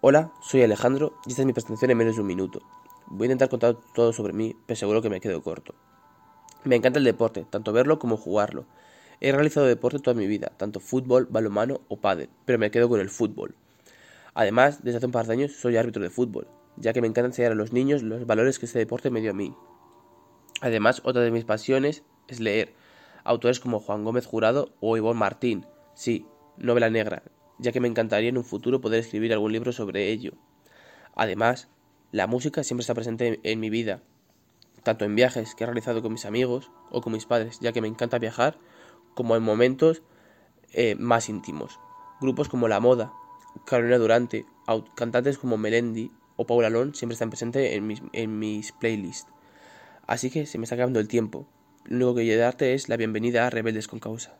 Hola, soy Alejandro y esta es mi presentación en menos de un minuto. Voy a intentar contar todo sobre mí, pero seguro que me quedo corto. Me encanta el deporte, tanto verlo como jugarlo. He realizado deporte toda mi vida, tanto fútbol, balonmano o pádel, pero me quedo con el fútbol. Además, desde hace un par de años soy árbitro de fútbol, ya que me encanta enseñar a los niños los valores que este deporte me dio a mí. Además, otra de mis pasiones es leer, autores como Juan Gómez Jurado o Ivonne Martín, sí, novela negra, ya que me encantaría en un futuro poder escribir algún libro sobre ello. Además, la música siempre está presente en mi vida, tanto en viajes que he realizado con mis amigos o con mis padres, ya que me encanta viajar, como en momentos eh, más íntimos. Grupos como La Moda, Carolina Durante, cantantes como Melendi o Paula Lon siempre están presentes en mis, en mis playlists. Así que se me está acabando el tiempo. Lo único que voy a darte es la bienvenida a Rebeldes con Causa.